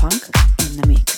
Funk in the mix.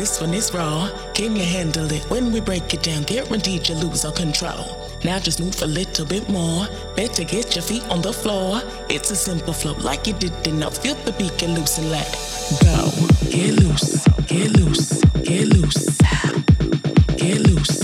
This one is raw. Can you handle it when we break it down? Guaranteed you lose all control. Now just move a little bit more. Better get your feet on the floor. It's a simple flow, like you did enough. Feel the beat, get loose and let go. Get loose, get loose, get loose. Get loose,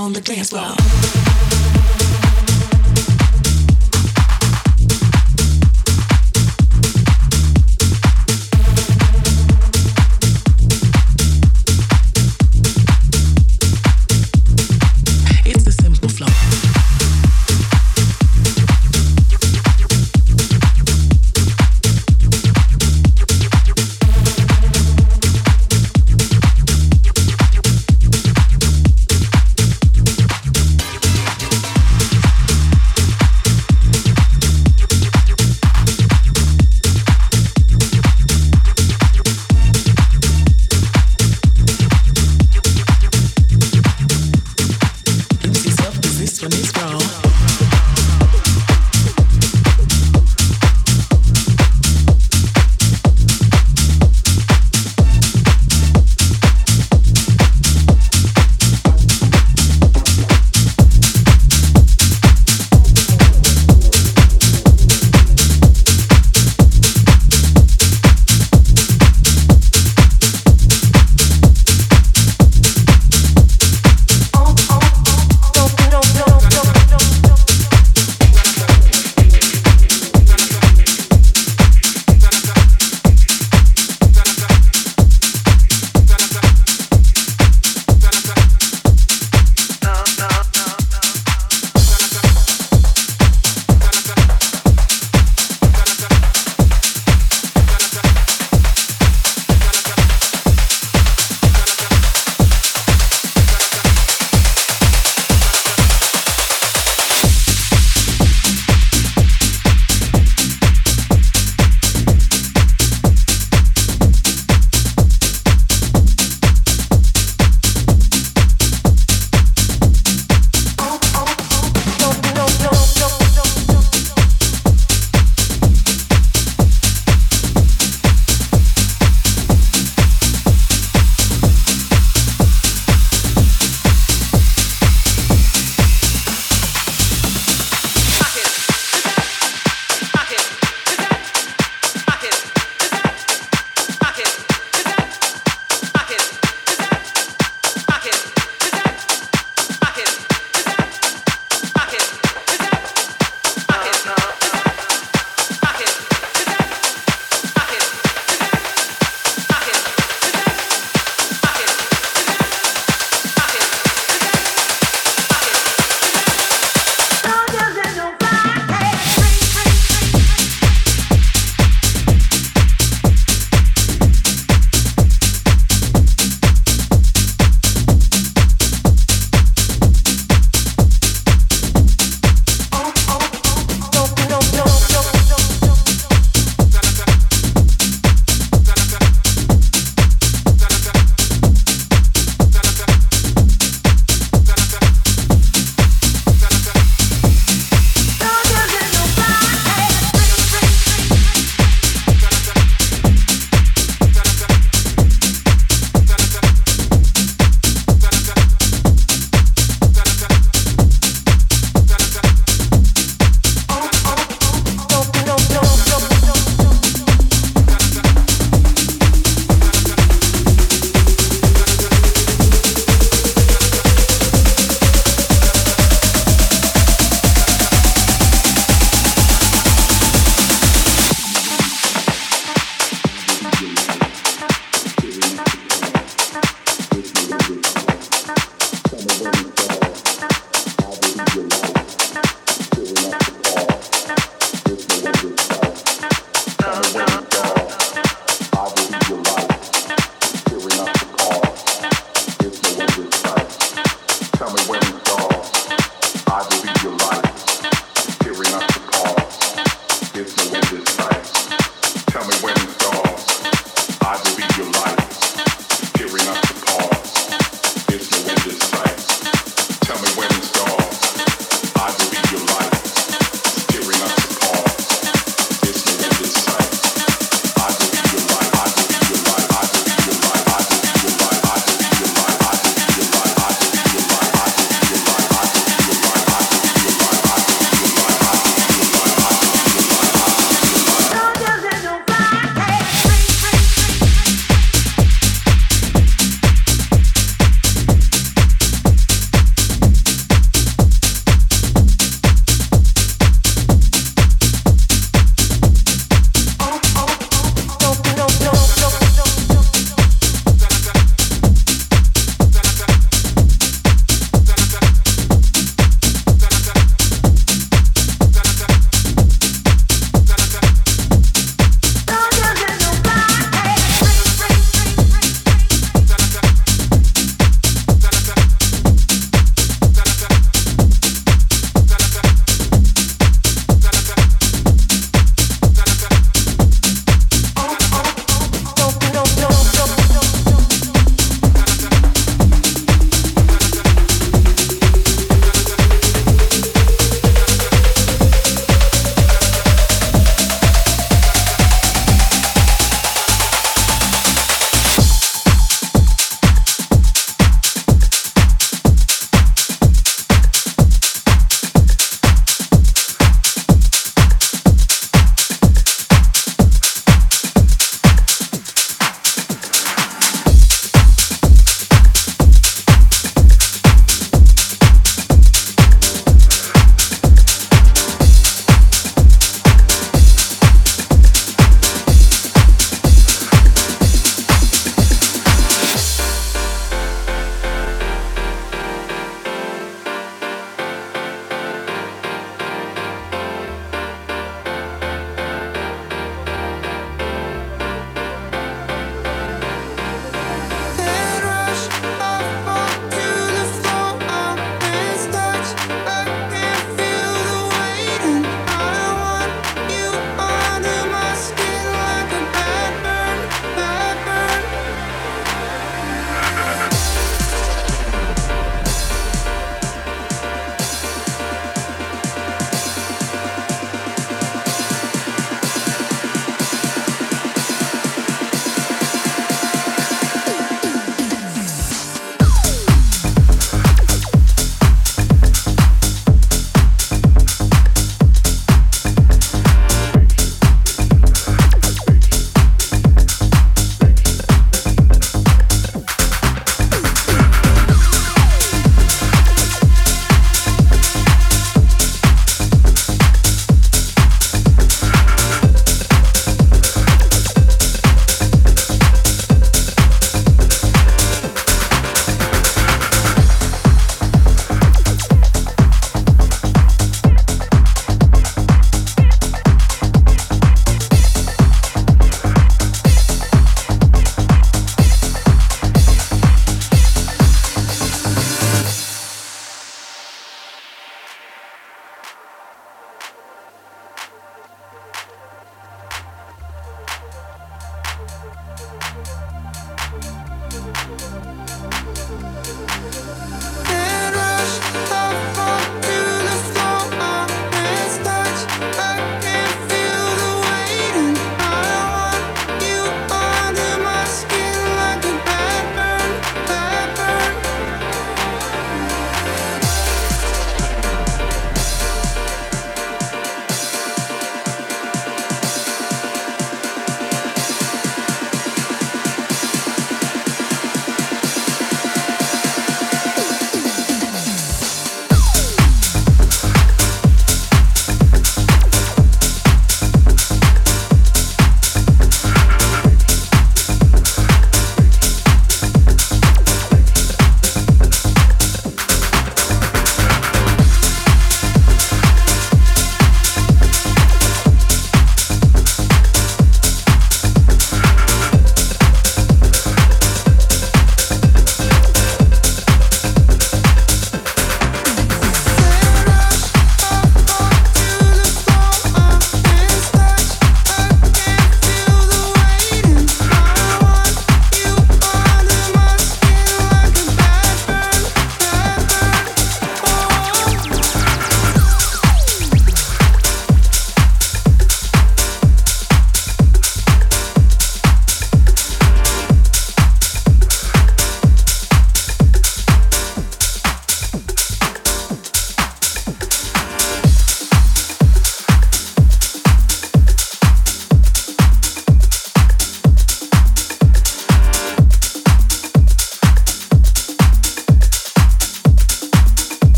on the dance floor.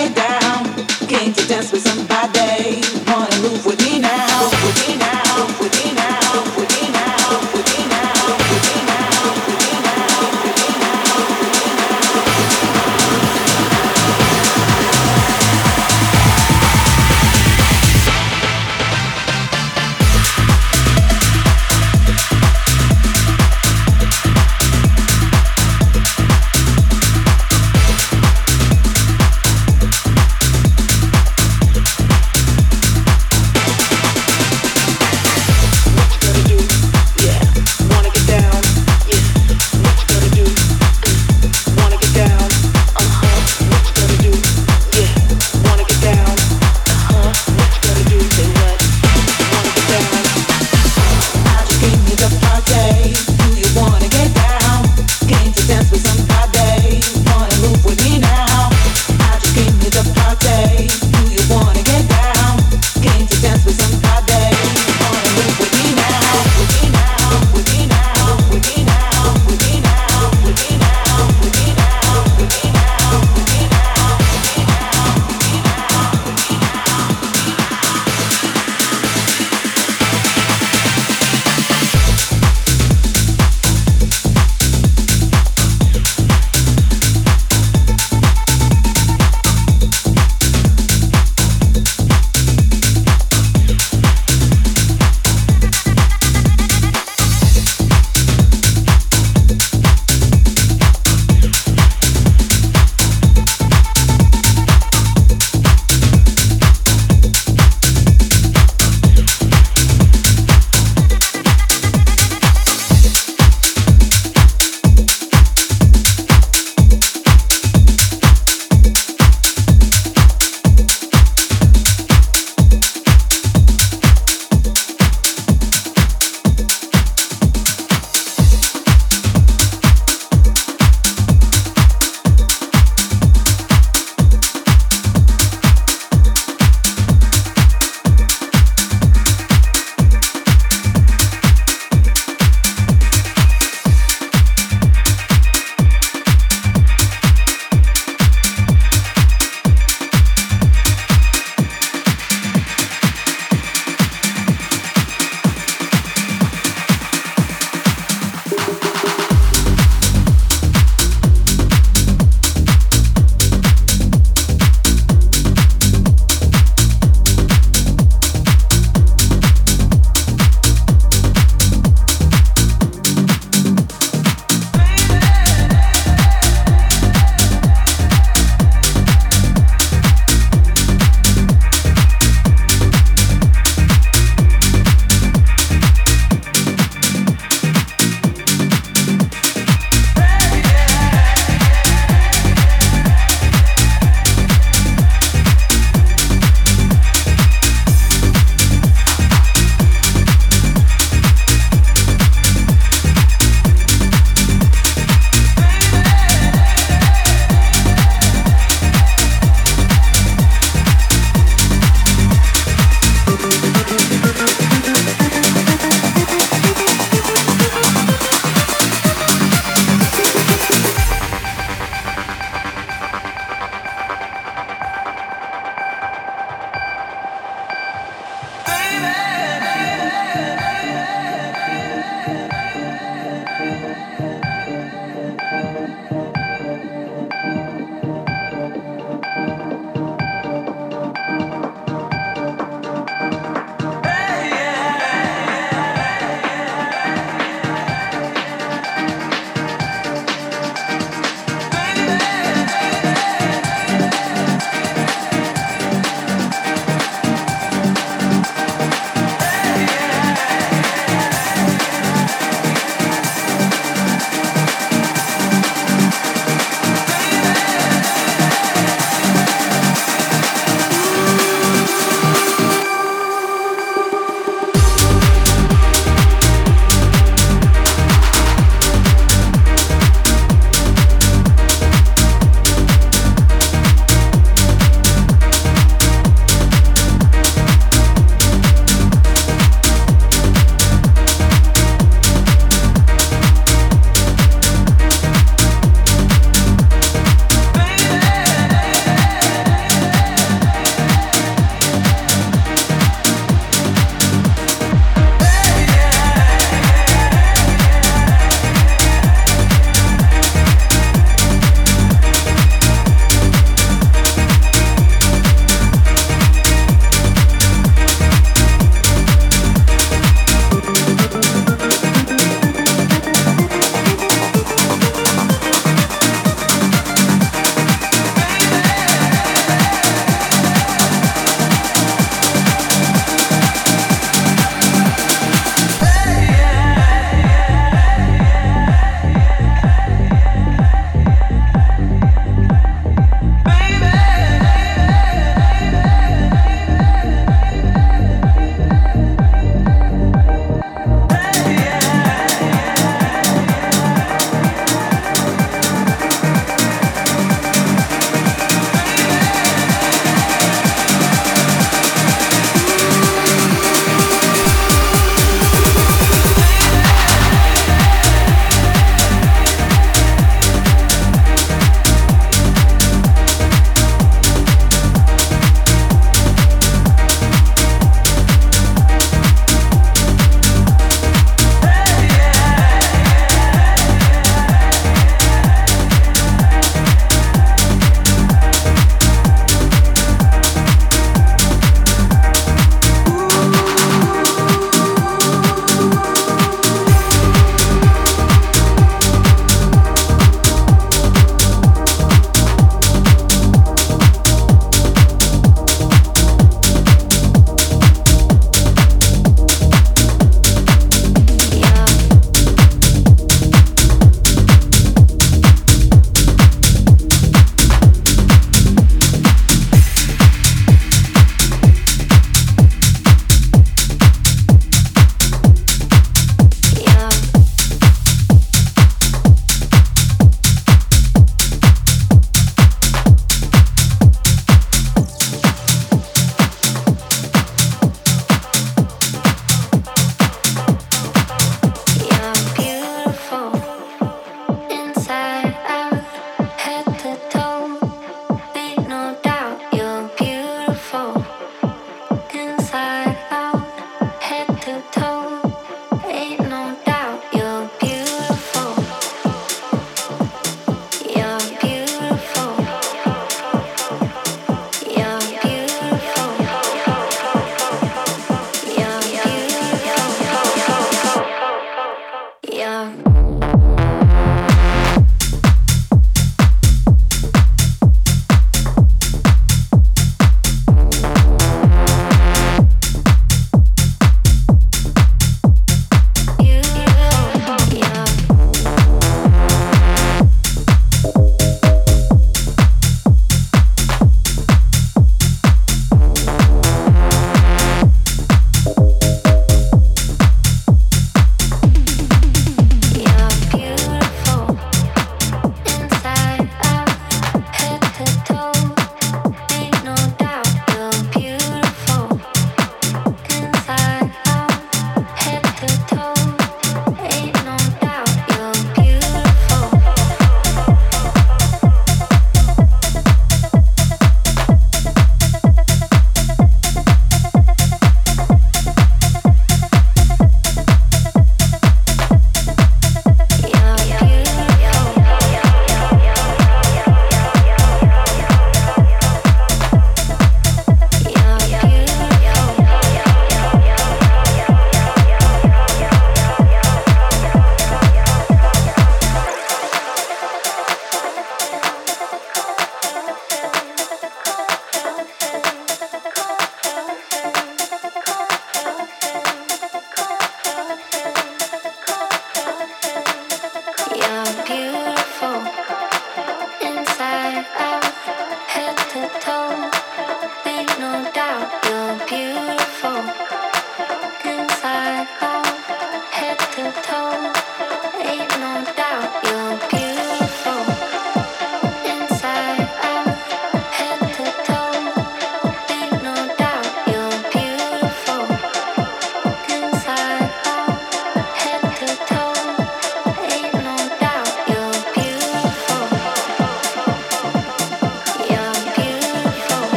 get down. Came to dance with somebody. Wanna move with